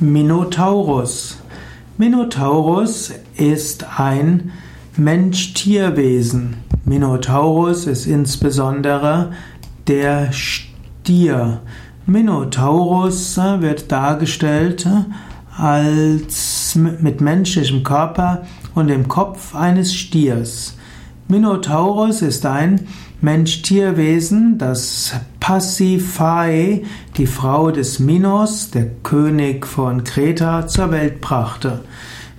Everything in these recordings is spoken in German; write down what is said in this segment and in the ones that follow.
Minotaurus. Minotaurus ist ein Mensch-Tier-Wesen. Minotaurus ist insbesondere der Stier. Minotaurus wird dargestellt als mit menschlichem Körper und dem Kopf eines Stiers. Minotaurus ist ein Mensch-Tier-Wesen, das Pasiphae, die Frau des Minos, der König von Kreta, zur Welt brachte.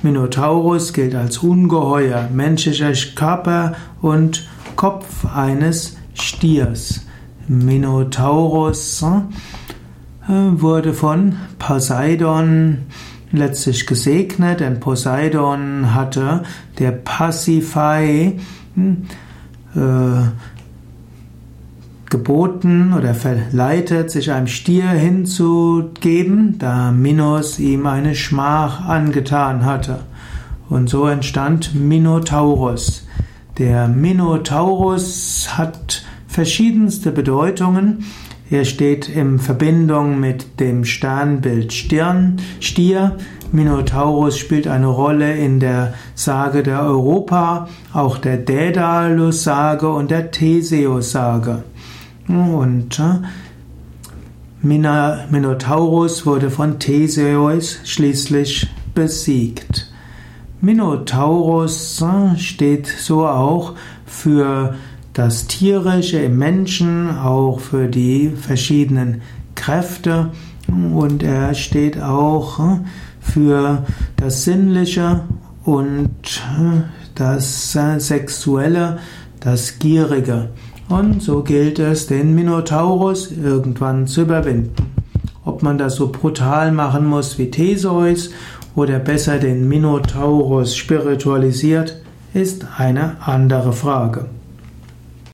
Minotaurus gilt als ungeheuer, menschlicher Körper und Kopf eines Stiers. Minotaurus äh, wurde von Poseidon letztlich gesegnet, denn Poseidon hatte der Pasiphae hm, äh, geboten oder verleitet, sich einem Stier hinzugeben, da Minos ihm eine Schmach angetan hatte. Und so entstand Minotaurus. Der Minotaurus hat verschiedenste Bedeutungen. Er steht in Verbindung mit dem Sternbild Stirn, Stier. Minotaurus spielt eine Rolle in der Sage der Europa, auch der Daedalus-Sage und der Theseus-Sage. Und äh, Minotaurus wurde von Theseus schließlich besiegt. Minotaurus äh, steht so auch für das Tierische im Menschen, auch für die verschiedenen Kräfte und er steht auch äh, für das Sinnliche und das Sexuelle, das Gierige. Und so gilt es, den Minotaurus irgendwann zu überwinden. Ob man das so brutal machen muss wie Theseus oder besser den Minotaurus spiritualisiert, ist eine andere Frage.